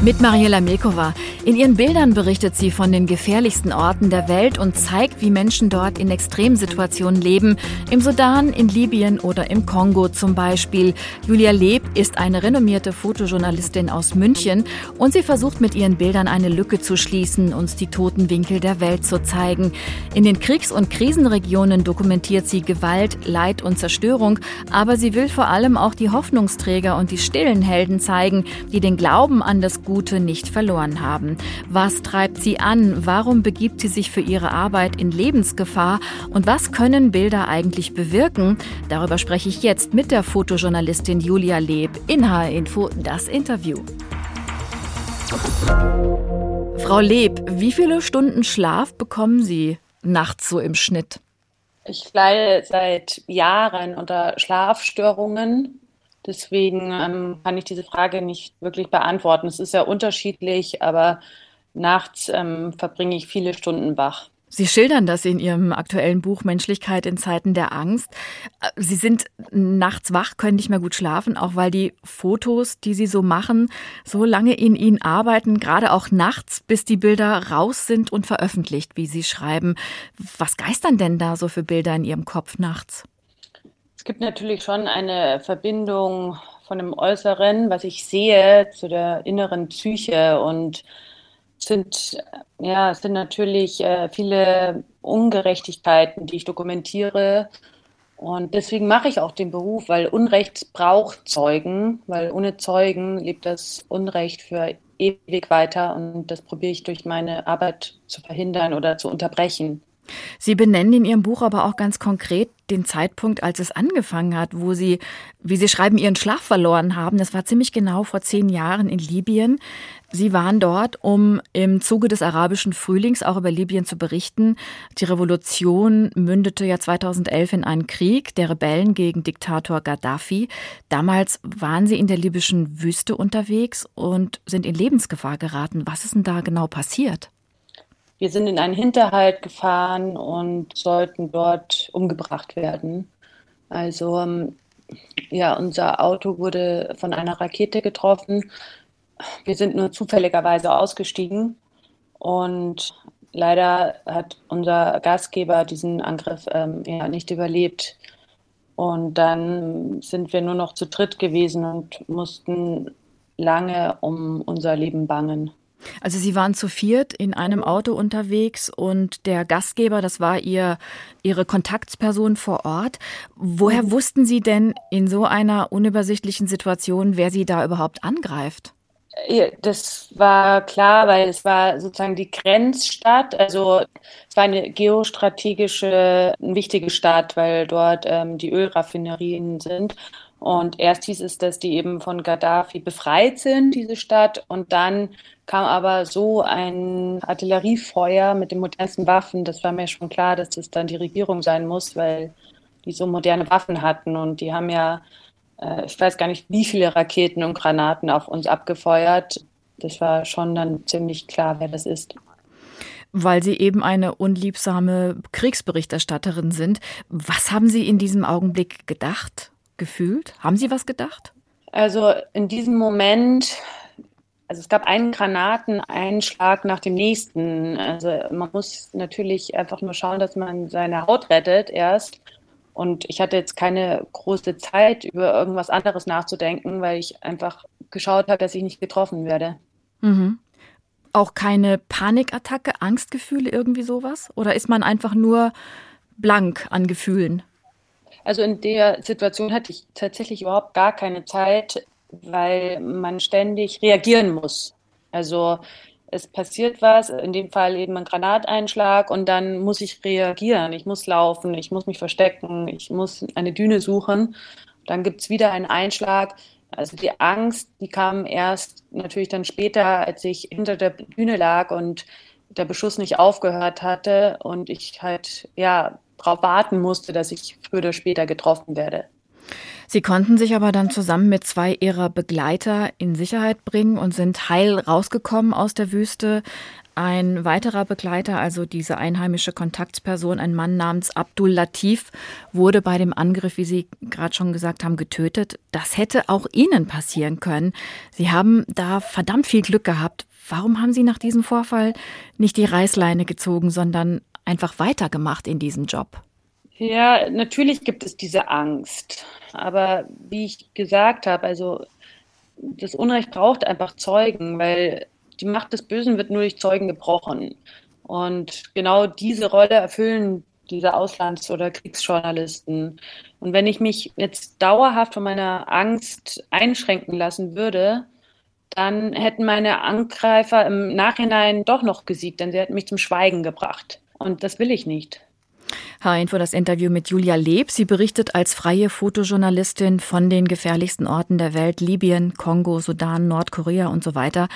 Mit Mariela Mekova. In ihren Bildern berichtet sie von den gefährlichsten Orten der Welt und zeigt, wie Menschen dort in Extremsituationen leben. Im Sudan, in Libyen oder im Kongo zum Beispiel. Julia Leb ist eine renommierte Fotojournalistin aus München und sie versucht mit ihren Bildern eine Lücke zu schließen, uns die toten Winkel der Welt zu zeigen. In den Kriegs- und Krisenregionen dokumentiert sie Gewalt, Leid und Zerstörung, aber sie will vor allem auch die Hoffnungsträger und die stillen Helden zeigen, die den Glauben an das Gute nicht verloren haben. Was treibt sie an? Warum begibt sie sich für ihre Arbeit in Lebensgefahr? Und was können Bilder eigentlich bewirken? Darüber spreche ich jetzt mit der Fotojournalistin Julia Leb in HR Info das Interview. Frau Leb, wie viele Stunden Schlaf bekommen Sie nachts so im Schnitt? Ich leide seit Jahren unter Schlafstörungen Deswegen ähm, kann ich diese Frage nicht wirklich beantworten. Es ist ja unterschiedlich, aber nachts ähm, verbringe ich viele Stunden wach. Sie schildern das in Ihrem aktuellen Buch Menschlichkeit in Zeiten der Angst. Sie sind nachts wach, können nicht mehr gut schlafen, auch weil die Fotos, die Sie so machen, so lange in Ihnen arbeiten, gerade auch nachts, bis die Bilder raus sind und veröffentlicht, wie Sie schreiben. Was geistern denn da so für Bilder in Ihrem Kopf nachts? Es gibt natürlich schon eine Verbindung von dem Äußeren, was ich sehe, zu der inneren Psyche und sind ja es sind natürlich äh, viele Ungerechtigkeiten, die ich dokumentiere und deswegen mache ich auch den Beruf, weil Unrecht braucht Zeugen, weil ohne Zeugen lebt das Unrecht für ewig weiter und das probiere ich durch meine Arbeit zu verhindern oder zu unterbrechen. Sie benennen in Ihrem Buch aber auch ganz konkret den Zeitpunkt, als es angefangen hat, wo Sie, wie Sie schreiben, Ihren Schlaf verloren haben. Das war ziemlich genau vor zehn Jahren in Libyen. Sie waren dort, um im Zuge des arabischen Frühlings auch über Libyen zu berichten. Die Revolution mündete ja 2011 in einen Krieg der Rebellen gegen Diktator Gaddafi. Damals waren Sie in der libyschen Wüste unterwegs und sind in Lebensgefahr geraten. Was ist denn da genau passiert? Wir sind in einen Hinterhalt gefahren und sollten dort umgebracht werden. Also ähm, ja, unser Auto wurde von einer Rakete getroffen. Wir sind nur zufälligerweise ausgestiegen und leider hat unser Gastgeber diesen Angriff ähm, ja, nicht überlebt. Und dann sind wir nur noch zu dritt gewesen und mussten lange um unser Leben bangen. Also Sie waren zu viert in einem Auto unterwegs und der Gastgeber, das war Ihr, Ihre Kontaktsperson vor Ort. Woher mhm. wussten Sie denn in so einer unübersichtlichen Situation, wer Sie da überhaupt angreift? Das war klar, weil es war sozusagen die Grenzstadt. Also es war eine geostrategische, wichtige Stadt, weil dort ähm, die Ölraffinerien sind. Und erst hieß es, dass die eben von Gaddafi befreit sind, diese Stadt. Und dann kam aber so ein Artilleriefeuer mit den modernsten Waffen. Das war mir schon klar, dass das dann die Regierung sein muss, weil die so moderne Waffen hatten. Und die haben ja, äh, ich weiß gar nicht, wie viele Raketen und Granaten auf uns abgefeuert. Das war schon dann ziemlich klar, wer das ist weil Sie eben eine unliebsame Kriegsberichterstatterin sind. Was haben Sie in diesem Augenblick gedacht? Gefühlt? Haben Sie was gedacht? Also in diesem Moment, also es gab einen Granateneinschlag nach dem nächsten. Also man muss natürlich einfach nur schauen, dass man seine Haut rettet erst. Und ich hatte jetzt keine große Zeit, über irgendwas anderes nachzudenken, weil ich einfach geschaut habe, dass ich nicht getroffen werde. Mhm. Auch keine Panikattacke, Angstgefühle, irgendwie sowas? Oder ist man einfach nur blank an Gefühlen? Also in der Situation hatte ich tatsächlich überhaupt gar keine Zeit, weil man ständig reagieren muss. Also es passiert was, in dem Fall eben ein Granateinschlag und dann muss ich reagieren. Ich muss laufen, ich muss mich verstecken, ich muss eine Düne suchen. Dann gibt es wieder einen Einschlag. Also die Angst, die kam erst natürlich dann später, als ich hinter der Düne lag und der Beschuss nicht aufgehört hatte und ich halt ja darauf warten musste, dass ich früher oder später getroffen werde. Sie konnten sich aber dann zusammen mit zwei ihrer Begleiter in Sicherheit bringen und sind heil rausgekommen aus der Wüste. Ein weiterer Begleiter, also diese einheimische Kontaktperson, ein Mann namens Abdul Latif, wurde bei dem Angriff, wie Sie gerade schon gesagt haben, getötet. Das hätte auch Ihnen passieren können. Sie haben da verdammt viel Glück gehabt. Warum haben Sie nach diesem Vorfall nicht die Reißleine gezogen, sondern einfach weitergemacht in diesem Job? Ja, natürlich gibt es diese Angst. Aber wie ich gesagt habe, also das Unrecht braucht einfach Zeugen, weil die Macht des Bösen wird nur durch Zeugen gebrochen. Und genau diese Rolle erfüllen diese Auslands- oder Kriegsjournalisten. Und wenn ich mich jetzt dauerhaft von meiner Angst einschränken lassen würde, dann hätten meine Angreifer im Nachhinein doch noch gesiegt, denn sie hätten mich zum Schweigen gebracht. Und das will ich nicht. H-Info das Interview mit Julia Leb. Sie berichtet als freie Fotojournalistin von den gefährlichsten Orten der Welt, Libyen, Kongo, Sudan, Nordkorea und so weiter.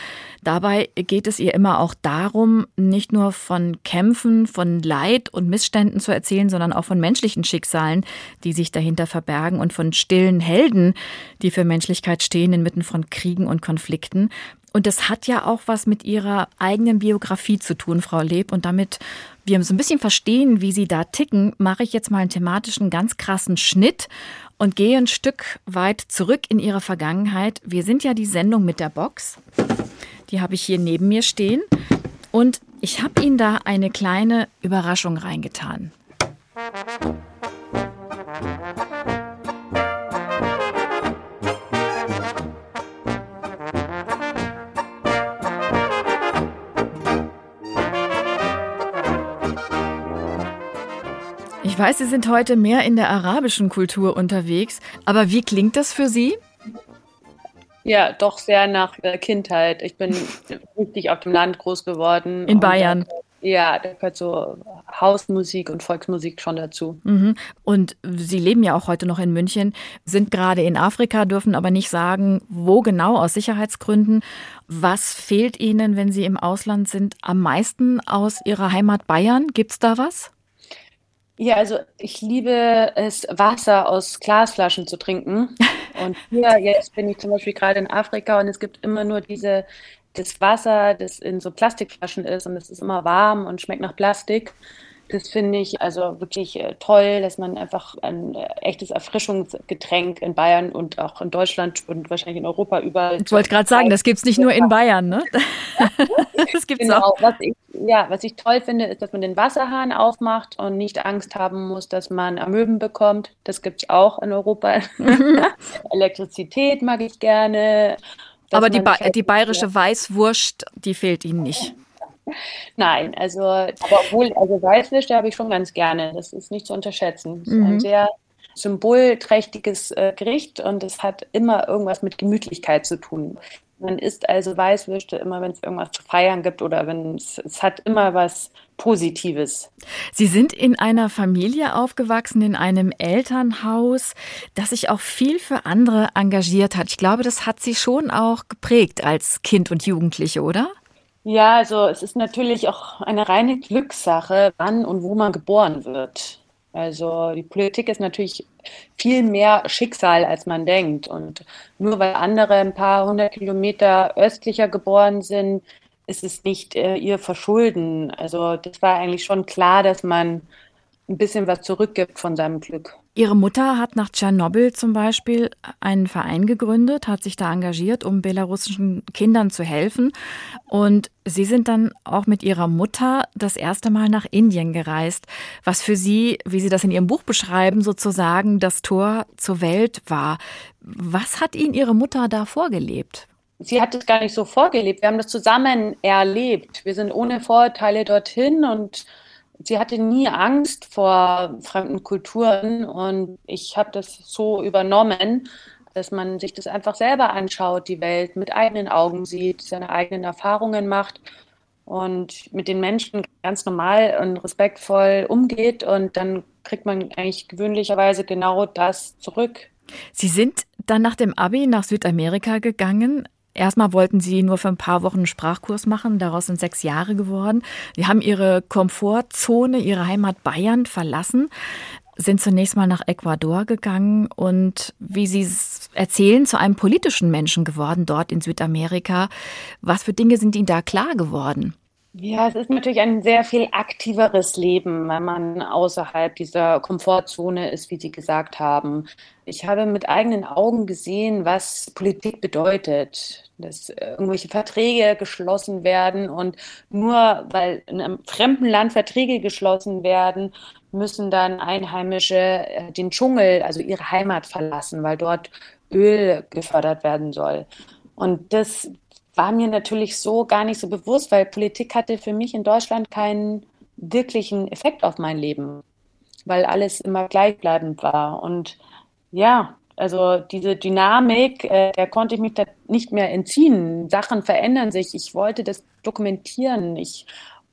Dabei geht es ihr immer auch darum, nicht nur von Kämpfen, von Leid und Missständen zu erzählen, sondern auch von menschlichen Schicksalen, die sich dahinter verbergen und von stillen Helden, die für Menschlichkeit stehen inmitten von Kriegen und Konflikten. Und das hat ja auch was mit Ihrer eigenen Biografie zu tun, Frau Leb. Und damit wir so ein bisschen verstehen, wie Sie da ticken, mache ich jetzt mal einen thematischen ganz krassen Schnitt und gehe ein Stück weit zurück in Ihre Vergangenheit. Wir sind ja die Sendung mit der Box. Die habe ich hier neben mir stehen. Und ich habe Ihnen da eine kleine Überraschung reingetan. Ich weiß, Sie sind heute mehr in der arabischen Kultur unterwegs, aber wie klingt das für Sie? Ja, doch sehr nach äh, Kindheit. Ich bin richtig auf dem Land groß geworden. In Bayern. Ja, da gehört so Hausmusik und Volksmusik schon dazu. Mhm. Und Sie leben ja auch heute noch in München, sind gerade in Afrika, dürfen aber nicht sagen, wo genau aus Sicherheitsgründen. Was fehlt Ihnen, wenn Sie im Ausland sind, am meisten aus Ihrer Heimat Bayern? Gibt es da was? Ja, also ich liebe es, Wasser aus Glasflaschen zu trinken. Und hier, jetzt bin ich zum Beispiel gerade in Afrika und es gibt immer nur diese, das Wasser, das in so Plastikflaschen ist und es ist immer warm und schmeckt nach Plastik. Das finde ich also wirklich äh, toll, dass man einfach ein äh, echtes Erfrischungsgetränk in Bayern und auch in Deutschland und wahrscheinlich in Europa überall. Ich wollte gerade sagen, das gibt es nicht nur in Bayern, ne? das gibt's genau. auch. Was ich, ja, was ich toll finde, ist, dass man den Wasserhahn aufmacht und nicht Angst haben muss, dass man Amöben bekommt. Das gibt es auch in Europa. Elektrizität mag ich gerne. Aber die, ba die bayerische Weißwurst, die fehlt Ihnen nicht. Nein, also, aber obwohl, also Weißwürste habe ich schon ganz gerne. Das ist nicht zu unterschätzen. Ist ein mhm. sehr symbolträchtiges äh, Gericht und es hat immer irgendwas mit Gemütlichkeit zu tun. Man isst also Weißwürste immer, wenn es irgendwas zu feiern gibt oder wenn es, es hat immer was Positives. Sie sind in einer Familie aufgewachsen, in einem Elternhaus, das sich auch viel für andere engagiert hat. Ich glaube, das hat Sie schon auch geprägt als Kind und Jugendliche, oder? Ja, also es ist natürlich auch eine reine Glückssache, wann und wo man geboren wird. Also die Politik ist natürlich viel mehr Schicksal, als man denkt. Und nur weil andere ein paar hundert Kilometer östlicher geboren sind, ist es nicht äh, ihr Verschulden. Also das war eigentlich schon klar, dass man ein bisschen was zurückgibt von seinem Glück. Ihre Mutter hat nach Tschernobyl zum Beispiel einen Verein gegründet, hat sich da engagiert, um belarussischen Kindern zu helfen. Und Sie sind dann auch mit Ihrer Mutter das erste Mal nach Indien gereist, was für Sie, wie Sie das in Ihrem Buch beschreiben, sozusagen das Tor zur Welt war. Was hat Ihnen Ihre Mutter da vorgelebt? sie hat es gar nicht so vorgelebt. Wir haben das zusammen erlebt. Wir sind ohne Vorurteile dorthin und sie hatte nie Angst vor fremden Kulturen und ich habe das so übernommen, dass man sich das einfach selber anschaut, die Welt mit eigenen Augen sieht, seine eigenen Erfahrungen macht und mit den Menschen ganz normal und respektvoll umgeht und dann kriegt man eigentlich gewöhnlicherweise genau das zurück. Sie sind dann nach dem Abi nach Südamerika gegangen. Erstmal wollten sie nur für ein paar Wochen einen Sprachkurs machen, daraus sind sechs Jahre geworden. Sie haben ihre Komfortzone, ihre Heimat Bayern verlassen. sind zunächst mal nach Ecuador gegangen und wie Sie erzählen, zu einem politischen Menschen geworden dort in Südamerika. Was für Dinge sind Ihnen da klar geworden? Ja, es ist natürlich ein sehr viel aktiveres Leben, wenn man außerhalb dieser Komfortzone ist, wie Sie gesagt haben. Ich habe mit eigenen Augen gesehen, was Politik bedeutet, dass irgendwelche Verträge geschlossen werden und nur weil in einem fremden Land Verträge geschlossen werden, müssen dann Einheimische äh, den Dschungel, also ihre Heimat verlassen, weil dort Öl gefördert werden soll. Und das war mir natürlich so gar nicht so bewusst, weil Politik hatte für mich in Deutschland keinen wirklichen Effekt auf mein Leben, weil alles immer gleichbleibend war. Und ja, also diese Dynamik, äh, der konnte ich mich da nicht mehr entziehen. Sachen verändern sich. Ich wollte das dokumentieren. Ich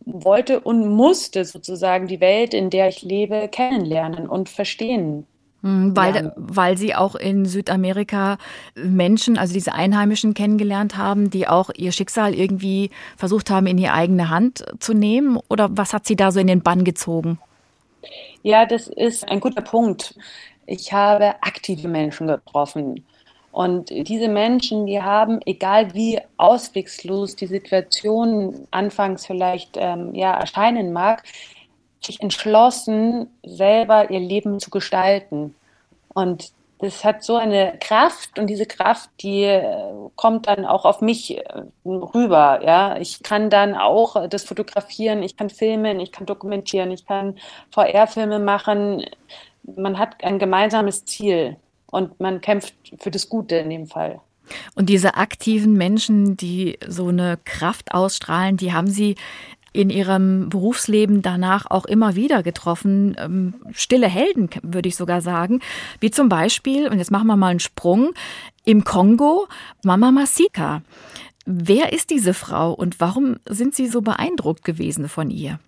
wollte und musste sozusagen die Welt, in der ich lebe, kennenlernen und verstehen. Hm, weil, ja. weil sie auch in Südamerika Menschen, also diese Einheimischen kennengelernt haben, die auch ihr Schicksal irgendwie versucht haben, in ihre eigene Hand zu nehmen? Oder was hat sie da so in den Bann gezogen? Ja, das ist ein guter Punkt. Ich habe aktive Menschen getroffen. Und diese Menschen, die haben, egal wie auswegslos die Situation anfangs vielleicht ähm, ja, erscheinen mag, sich entschlossen, selber ihr Leben zu gestalten. Und das hat so eine Kraft und diese Kraft, die äh, kommt dann auch auf mich äh, rüber. Ja, ich kann dann auch das fotografieren, ich kann filmen, ich kann dokumentieren, ich kann VR-Filme machen. Man hat ein gemeinsames Ziel und man kämpft für das Gute in dem Fall. Und diese aktiven Menschen, die so eine Kraft ausstrahlen, die haben Sie in ihrem Berufsleben danach auch immer wieder getroffen. Ähm, stille Helden, würde ich sogar sagen. Wie zum Beispiel, und jetzt machen wir mal einen Sprung, im Kongo Mama Masika. Wer ist diese Frau und warum sind Sie so beeindruckt gewesen von ihr?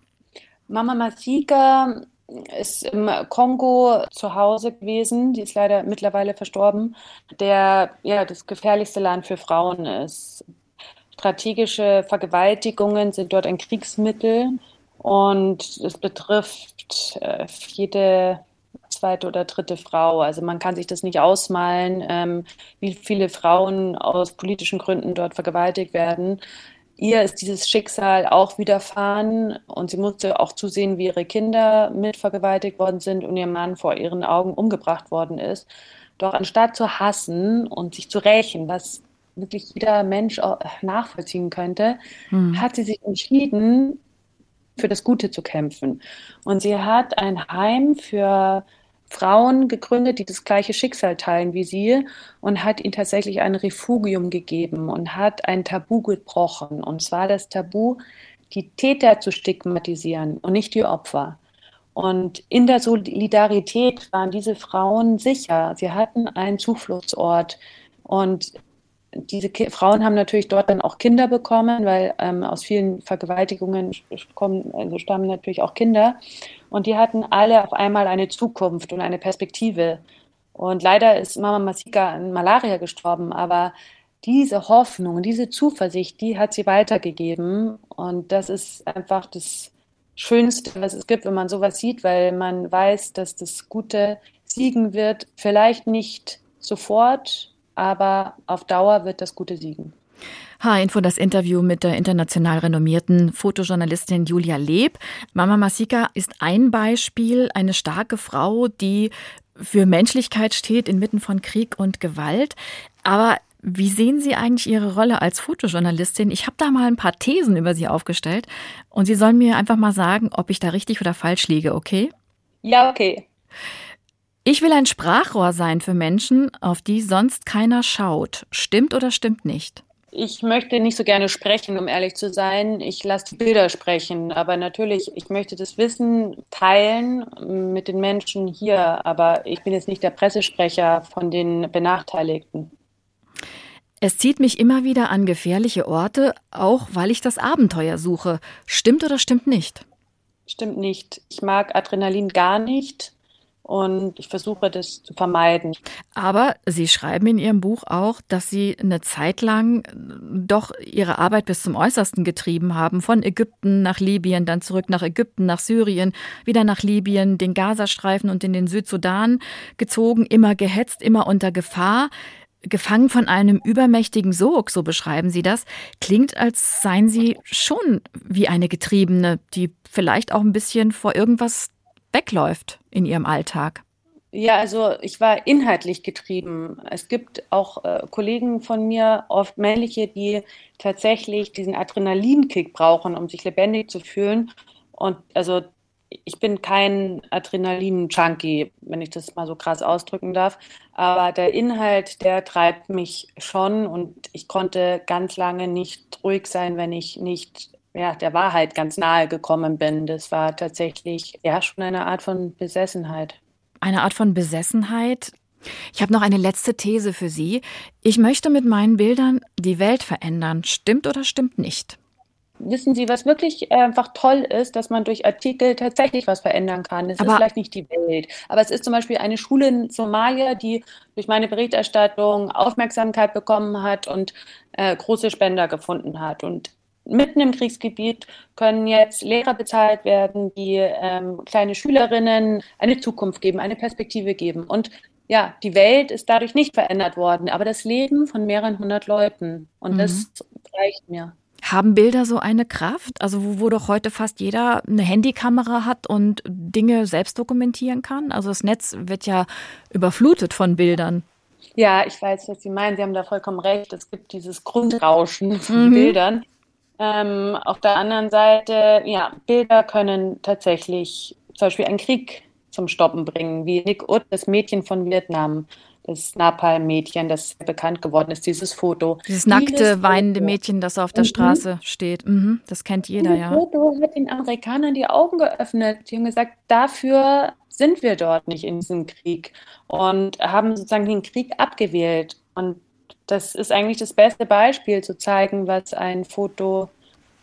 Mama Masika ist im Kongo zu Hause gewesen. Die ist leider mittlerweile verstorben. Der ja das gefährlichste Land für Frauen ist. Strategische Vergewaltigungen sind dort ein Kriegsmittel und es betrifft äh, jede zweite oder dritte Frau. Also man kann sich das nicht ausmalen, ähm, wie viele Frauen aus politischen Gründen dort vergewaltigt werden. Ihr ist dieses Schicksal auch widerfahren und sie musste auch zusehen, wie ihre Kinder mit vergewaltigt worden sind und ihr Mann vor ihren Augen umgebracht worden ist. Doch anstatt zu hassen und sich zu rächen, was wirklich jeder Mensch nachvollziehen könnte, mhm. hat sie sich entschieden, für das Gute zu kämpfen. Und sie hat ein Heim für Frauen gegründet, die das gleiche Schicksal teilen wie sie und hat ihnen tatsächlich ein Refugium gegeben und hat ein Tabu gebrochen. Und zwar das Tabu, die Täter zu stigmatisieren und nicht die Opfer. Und in der Solidarität waren diese Frauen sicher. Sie hatten einen Zufluchtsort. Und diese Ki Frauen haben natürlich dort dann auch Kinder bekommen, weil ähm, aus vielen Vergewaltigungen kommen, also stammen natürlich auch Kinder. Und die hatten alle auf einmal eine Zukunft und eine Perspektive. Und leider ist Mama Masika an Malaria gestorben, aber diese Hoffnung, diese Zuversicht, die hat sie weitergegeben. Und das ist einfach das Schönste, was es gibt, wenn man sowas sieht, weil man weiß, dass das Gute siegen wird. Vielleicht nicht sofort, aber auf Dauer wird das Gute siegen. H-Info das Interview mit der international renommierten Fotojournalistin Julia Leb. Mama Masika ist ein Beispiel, eine starke Frau, die für Menschlichkeit steht inmitten von Krieg und Gewalt. Aber wie sehen Sie eigentlich Ihre Rolle als Fotojournalistin? Ich habe da mal ein paar Thesen über Sie aufgestellt und Sie sollen mir einfach mal sagen, ob ich da richtig oder falsch liege, okay? Ja, okay. Ich will ein Sprachrohr sein für Menschen, auf die sonst keiner schaut. Stimmt oder stimmt nicht? Ich möchte nicht so gerne sprechen, um ehrlich zu sein. Ich lasse die Bilder sprechen. Aber natürlich, ich möchte das Wissen teilen mit den Menschen hier. Aber ich bin jetzt nicht der Pressesprecher von den Benachteiligten. Es zieht mich immer wieder an gefährliche Orte, auch weil ich das Abenteuer suche. Stimmt oder stimmt nicht? Stimmt nicht. Ich mag Adrenalin gar nicht. Und ich versuche das zu vermeiden. Aber Sie schreiben in Ihrem Buch auch, dass Sie eine Zeit lang doch Ihre Arbeit bis zum Äußersten getrieben haben, von Ägypten nach Libyen, dann zurück nach Ägypten, nach Syrien, wieder nach Libyen, den Gazastreifen und in den Südsudan gezogen, immer gehetzt, immer unter Gefahr gefangen von einem übermächtigen Sog, so beschreiben Sie das, klingt, als seien Sie schon wie eine Getriebene, die vielleicht auch ein bisschen vor irgendwas wegläuft in Ihrem Alltag. Ja, also ich war inhaltlich getrieben. Es gibt auch äh, Kollegen von mir, oft männliche, die tatsächlich diesen Adrenalinkick brauchen, um sich lebendig zu fühlen. Und also ich bin kein Adrenalin-Junkie, wenn ich das mal so krass ausdrücken darf. Aber der Inhalt, der treibt mich schon und ich konnte ganz lange nicht ruhig sein, wenn ich nicht ja, der Wahrheit ganz nahe gekommen bin. Das war tatsächlich ja schon eine Art von Besessenheit. Eine Art von Besessenheit. Ich habe noch eine letzte These für Sie. Ich möchte mit meinen Bildern die Welt verändern. Stimmt oder stimmt nicht? wissen Sie, was wirklich einfach toll ist, dass man durch Artikel tatsächlich was verändern kann. Es aber ist vielleicht nicht die Welt, aber es ist zum Beispiel eine Schule in Somalia, die durch meine Berichterstattung Aufmerksamkeit bekommen hat und äh, große Spender gefunden hat. Und mitten im Kriegsgebiet können jetzt Lehrer bezahlt werden, die ähm, kleine Schülerinnen eine Zukunft geben, eine Perspektive geben. Und ja, die Welt ist dadurch nicht verändert worden, aber das Leben von mehreren hundert Leuten. Und mhm. das reicht mir. Haben Bilder so eine Kraft? Also wo, wo doch heute fast jeder eine Handykamera hat und Dinge selbst dokumentieren kann? Also das Netz wird ja überflutet von Bildern. Ja, ich weiß, was Sie meinen. Sie haben da vollkommen recht. Es gibt dieses Grundrauschen von mhm. Bildern. Ähm, auf der anderen Seite, ja, Bilder können tatsächlich zum Beispiel einen Krieg zum Stoppen bringen, wie Nick Ut, das Mädchen von Vietnam das Napalm-Mädchen, das bekannt geworden ist, dieses Foto. Dieses nackte, dieses weinende Foto. Mädchen, das auf der mhm. Straße steht. Mhm, das kennt jeder, dieses ja. Das Foto hat den Amerikanern die Augen geöffnet. Die haben gesagt, dafür sind wir dort nicht in diesem Krieg und haben sozusagen den Krieg abgewählt. Und das ist eigentlich das beste Beispiel, zu zeigen, was ein Foto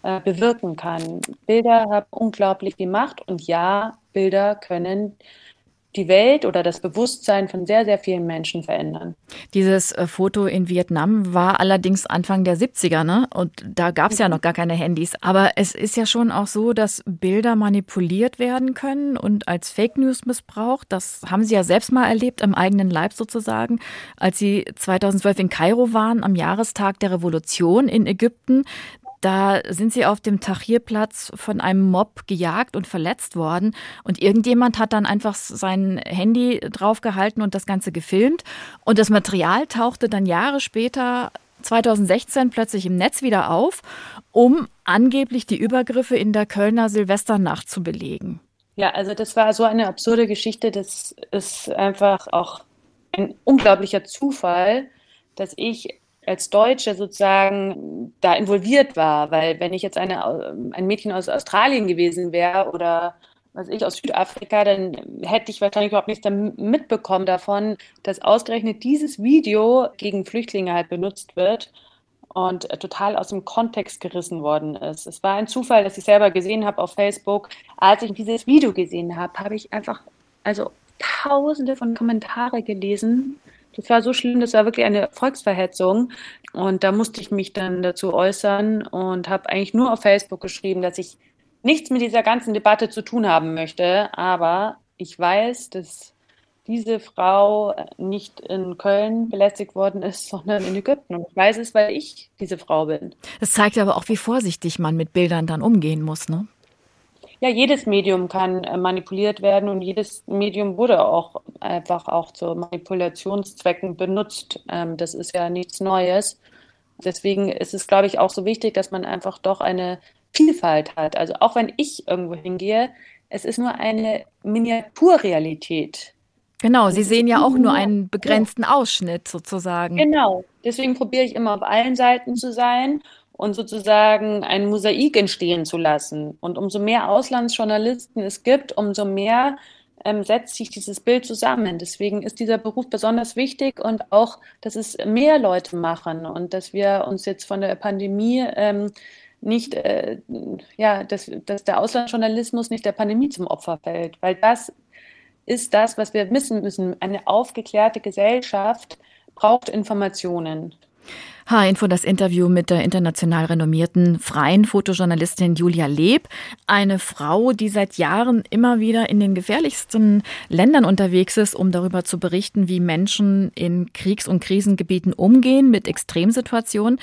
äh, bewirken kann. Bilder haben unglaublich viel Macht und ja, Bilder können die Welt oder das Bewusstsein von sehr, sehr vielen Menschen verändern. Dieses äh, Foto in Vietnam war allerdings Anfang der 70er, ne? Und da gab es ja noch gar keine Handys. Aber es ist ja schon auch so, dass Bilder manipuliert werden können und als Fake News missbraucht. Das haben Sie ja selbst mal erlebt, im eigenen Leib sozusagen, als Sie 2012 in Kairo waren, am Jahrestag der Revolution in Ägypten. Da sind sie auf dem Tahrirplatz von einem Mob gejagt und verletzt worden. Und irgendjemand hat dann einfach sein Handy draufgehalten und das Ganze gefilmt. Und das Material tauchte dann Jahre später 2016 plötzlich im Netz wieder auf, um angeblich die Übergriffe in der Kölner Silvesternacht zu belegen. Ja, also das war so eine absurde Geschichte. Das ist einfach auch ein unglaublicher Zufall, dass ich als Deutsche sozusagen da involviert war, weil wenn ich jetzt eine, ein Mädchen aus Australien gewesen wäre oder was ich aus Südafrika, dann hätte ich wahrscheinlich überhaupt nichts mitbekommen davon, dass ausgerechnet dieses Video gegen Flüchtlinge halt benutzt wird und total aus dem Kontext gerissen worden ist. Es war ein Zufall, dass ich selber gesehen habe auf Facebook. Als ich dieses Video gesehen habe, habe ich einfach also tausende von Kommentare gelesen das war so schlimm, das war wirklich eine Volksverhetzung. Und da musste ich mich dann dazu äußern und habe eigentlich nur auf Facebook geschrieben, dass ich nichts mit dieser ganzen Debatte zu tun haben möchte. Aber ich weiß, dass diese Frau nicht in Köln belästigt worden ist, sondern in Ägypten. Und ich weiß es, weil ich diese Frau bin. Das zeigt aber auch, wie vorsichtig man mit Bildern dann umgehen muss, ne? Ja, jedes Medium kann äh, manipuliert werden und jedes Medium wurde auch einfach auch zu Manipulationszwecken benutzt. Ähm, das ist ja nichts Neues. Deswegen ist es, glaube ich, auch so wichtig, dass man einfach doch eine Vielfalt hat. Also auch wenn ich irgendwo hingehe, es ist nur eine Miniaturrealität. Genau, Sie sehen ja auch nur einen begrenzten Ausschnitt sozusagen. Genau, deswegen probiere ich immer auf allen Seiten zu sein und sozusagen ein Mosaik entstehen zu lassen. Und umso mehr Auslandsjournalisten es gibt, umso mehr ähm, setzt sich dieses Bild zusammen. Deswegen ist dieser Beruf besonders wichtig und auch, dass es mehr Leute machen und dass wir uns jetzt von der Pandemie ähm, nicht, äh, ja, dass, dass der Auslandsjournalismus nicht der Pandemie zum Opfer fällt, weil das ist das, was wir wissen müssen. Eine aufgeklärte Gesellschaft braucht Informationen. H-Info das Interview mit der international renommierten freien Fotojournalistin Julia Leb. Eine Frau, die seit Jahren immer wieder in den gefährlichsten Ländern unterwegs ist, um darüber zu berichten, wie Menschen in Kriegs- und Krisengebieten umgehen mit Extremsituationen.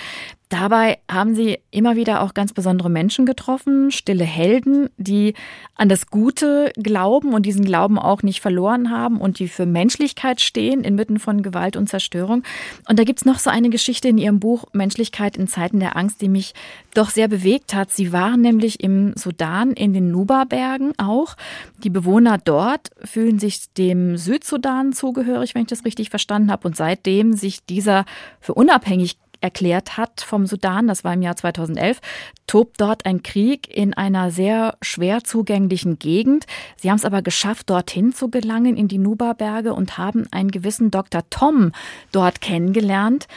Dabei haben sie immer wieder auch ganz besondere Menschen getroffen, stille Helden, die an das Gute glauben und diesen Glauben auch nicht verloren haben und die für Menschlichkeit stehen inmitten von Gewalt und Zerstörung. Und da gibt's noch so eine Geschichte in ihrem Buch Menschlichkeit in Zeiten der Angst, die mich doch sehr bewegt hat. Sie waren nämlich im Sudan in den Nuba-Bergen auch. Die Bewohner dort fühlen sich dem Südsudan zugehörig, wenn ich das richtig verstanden habe. Und seitdem sich dieser für unabhängig erklärt hat vom Sudan, das war im Jahr 2011, tobt dort ein Krieg in einer sehr schwer zugänglichen Gegend. Sie haben es aber geschafft, dorthin zu gelangen, in die Nuba-Berge und haben einen gewissen Dr. Tom dort kennengelernt.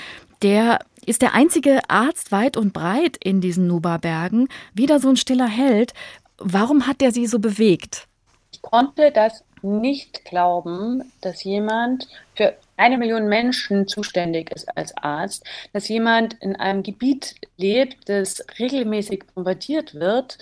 Der ist der einzige Arzt weit und breit in diesen Nuba-Bergen. Wieder so ein stiller Held. Warum hat der Sie so bewegt? Ich konnte das nicht glauben, dass jemand für eine Million Menschen zuständig ist als Arzt, dass jemand in einem Gebiet lebt, das regelmäßig bombardiert wird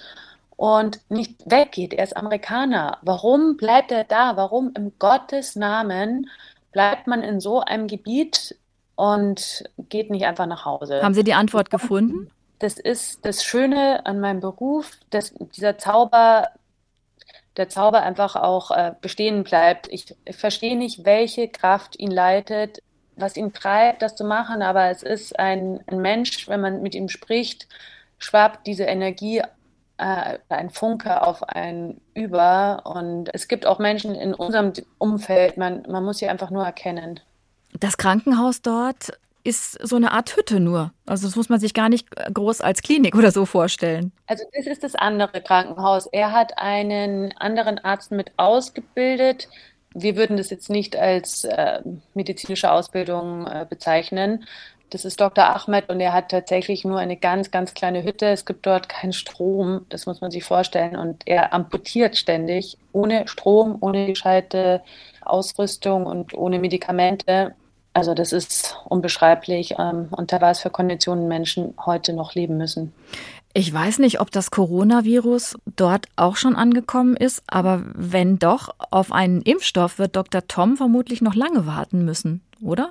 und nicht weggeht. Er ist Amerikaner. Warum bleibt er da? Warum im Gottes Namen bleibt man in so einem Gebiet und geht nicht einfach nach Hause? Haben Sie die Antwort gefunden? Das ist das Schöne an meinem Beruf, dass dieser Zauber der Zauber einfach auch äh, bestehen bleibt. Ich, ich verstehe nicht, welche Kraft ihn leitet, was ihn treibt, das zu machen, aber es ist ein, ein Mensch, wenn man mit ihm spricht, schwappt diese Energie, äh, ein Funke auf einen über. Und es gibt auch Menschen in unserem Umfeld, man, man muss sie einfach nur erkennen. Das Krankenhaus dort ist so eine Art Hütte nur. Also das muss man sich gar nicht groß als Klinik oder so vorstellen. Also das ist das andere Krankenhaus. Er hat einen anderen Arzt mit ausgebildet. Wir würden das jetzt nicht als äh, medizinische Ausbildung äh, bezeichnen. Das ist Dr. Ahmed und er hat tatsächlich nur eine ganz, ganz kleine Hütte. Es gibt dort keinen Strom, das muss man sich vorstellen. Und er amputiert ständig, ohne Strom, ohne gescheite Ausrüstung und ohne Medikamente. Also das ist unbeschreiblich, ähm, unter was für Konditionen Menschen heute noch leben müssen. Ich weiß nicht, ob das Coronavirus dort auch schon angekommen ist, aber wenn doch, auf einen Impfstoff wird Dr. Tom vermutlich noch lange warten müssen, oder?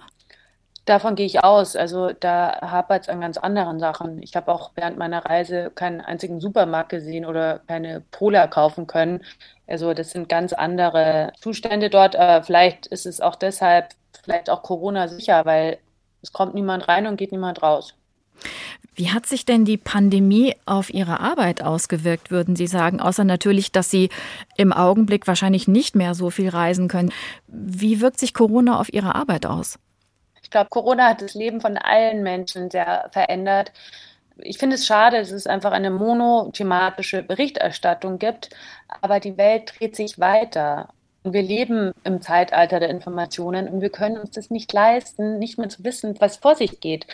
Davon gehe ich aus. Also da hapert es an ganz anderen Sachen. Ich habe auch während meiner Reise keinen einzigen Supermarkt gesehen oder keine Pola kaufen können. Also das sind ganz andere Zustände dort. Aber vielleicht ist es auch deshalb vielleicht auch Corona sicher, weil es kommt niemand rein und geht niemand raus. Wie hat sich denn die Pandemie auf Ihre Arbeit ausgewirkt, würden Sie sagen? Außer natürlich, dass Sie im Augenblick wahrscheinlich nicht mehr so viel reisen können. Wie wirkt sich Corona auf Ihre Arbeit aus? Ich glaube, Corona hat das Leben von allen Menschen sehr verändert. Ich finde es schade, dass es einfach eine monothematische Berichterstattung gibt, aber die Welt dreht sich weiter. Wir leben im Zeitalter der Informationen und wir können uns das nicht leisten, nicht mehr zu wissen, was vor sich geht.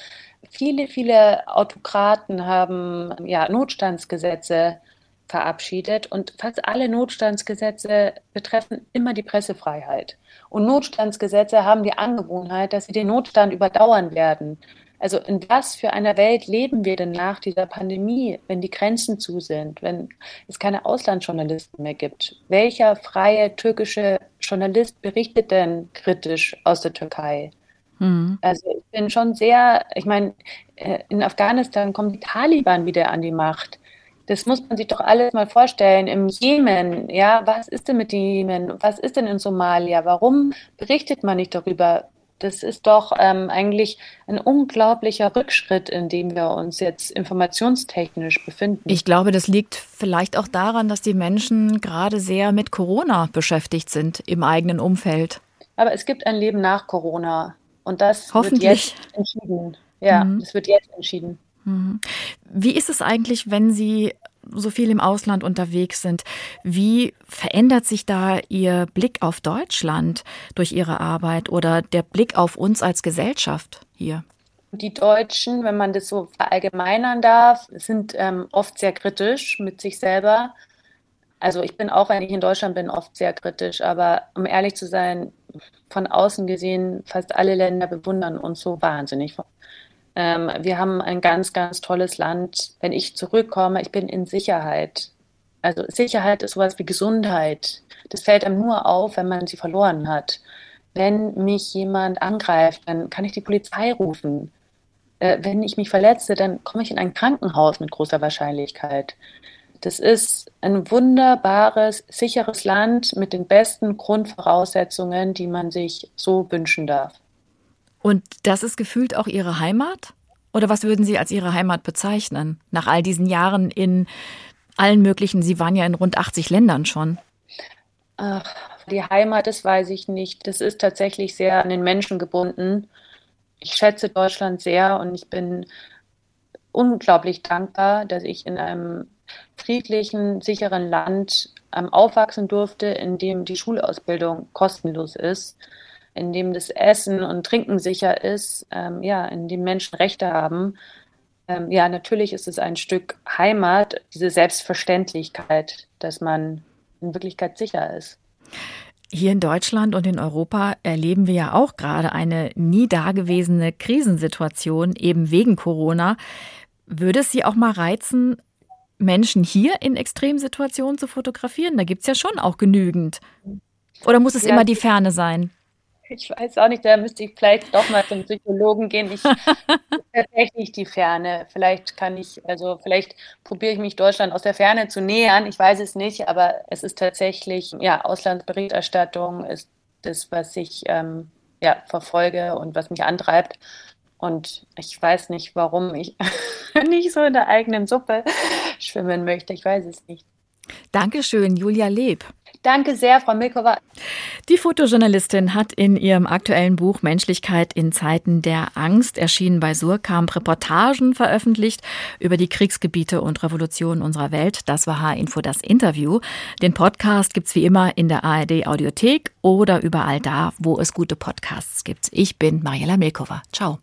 Viele, viele Autokraten haben ja, Notstandsgesetze verabschiedet und fast alle Notstandsgesetze betreffen immer die Pressefreiheit. Und Notstandsgesetze haben die Angewohnheit, dass sie den Notstand überdauern werden. Also in was für einer Welt leben wir denn nach dieser Pandemie, wenn die Grenzen zu sind, wenn es keine Auslandsjournalisten mehr gibt? Welcher freie türkische Journalist berichtet denn kritisch aus der Türkei? Mhm. Also ich bin schon sehr, ich meine, äh, in Afghanistan kommen die Taliban wieder an die Macht. Das muss man sich doch alles mal vorstellen. Im Jemen, ja, was ist denn mit dem Jemen? Was ist denn in Somalia? Warum berichtet man nicht darüber? Das ist doch ähm, eigentlich ein unglaublicher Rückschritt, in dem wir uns jetzt informationstechnisch befinden. Ich glaube, das liegt vielleicht auch daran, dass die Menschen gerade sehr mit Corona beschäftigt sind im eigenen Umfeld. Aber es gibt ein Leben nach Corona und das wird jetzt entschieden. Ja, mhm. das wird jetzt entschieden. Mhm. Wie ist es eigentlich, wenn Sie so viel im Ausland unterwegs sind. Wie verändert sich da Ihr Blick auf Deutschland durch Ihre Arbeit oder der Blick auf uns als Gesellschaft hier? Die Deutschen, wenn man das so verallgemeinern darf, sind ähm, oft sehr kritisch mit sich selber. Also ich bin auch, wenn ich in Deutschland bin, oft sehr kritisch, aber um ehrlich zu sein, von außen gesehen, fast alle Länder bewundern uns so wahnsinnig. Ähm, wir haben ein ganz, ganz tolles Land. Wenn ich zurückkomme, ich bin in Sicherheit. Also Sicherheit ist sowas wie Gesundheit. Das fällt einem nur auf, wenn man sie verloren hat. Wenn mich jemand angreift, dann kann ich die Polizei rufen. Äh, wenn ich mich verletze, dann komme ich in ein Krankenhaus mit großer Wahrscheinlichkeit. Das ist ein wunderbares, sicheres Land mit den besten Grundvoraussetzungen, die man sich so wünschen darf. Und das ist gefühlt auch Ihre Heimat? Oder was würden Sie als Ihre Heimat bezeichnen? Nach all diesen Jahren in allen möglichen, Sie waren ja in rund 80 Ländern schon. Ach, die Heimat, das weiß ich nicht. Das ist tatsächlich sehr an den Menschen gebunden. Ich schätze Deutschland sehr und ich bin unglaublich dankbar, dass ich in einem friedlichen, sicheren Land ähm, aufwachsen durfte, in dem die Schulausbildung kostenlos ist, in dem das Essen und Trinken sicher ist, ähm, ja, in dem Menschen Rechte haben. Ähm, ja, natürlich ist es ein Stück Heimat, diese Selbstverständlichkeit, dass man in Wirklichkeit sicher ist. Hier in Deutschland und in Europa erleben wir ja auch gerade eine nie dagewesene Krisensituation, eben wegen Corona. Würde es Sie auch mal reizen, Menschen hier in Extremsituationen zu fotografieren? Da gibt es ja schon auch genügend. Oder muss es ja, immer die Ferne sein? Ich weiß auch nicht, da müsste ich vielleicht doch mal zum Psychologen gehen. Ich tatsächlich die Ferne. Vielleicht kann ich, also vielleicht probiere ich mich Deutschland aus der Ferne zu nähern. Ich weiß es nicht, aber es ist tatsächlich, ja, Auslandsberichterstattung ist das, was ich ähm, ja, verfolge und was mich antreibt. Und ich weiß nicht, warum ich nicht so in der eigenen Suppe schwimmen möchte. Ich weiß es nicht. Dankeschön, Julia Leb. Danke sehr, Frau Milkova. Die Fotojournalistin hat in ihrem aktuellen Buch Menschlichkeit in Zeiten der Angst, erschienen bei Surkamp, Reportagen veröffentlicht über die Kriegsgebiete und Revolutionen unserer Welt. Das war H-Info das Interview. Den Podcast gibt's wie immer in der ARD Audiothek oder überall da, wo es gute Podcasts gibt. Ich bin Mariela Milkova. Ciao.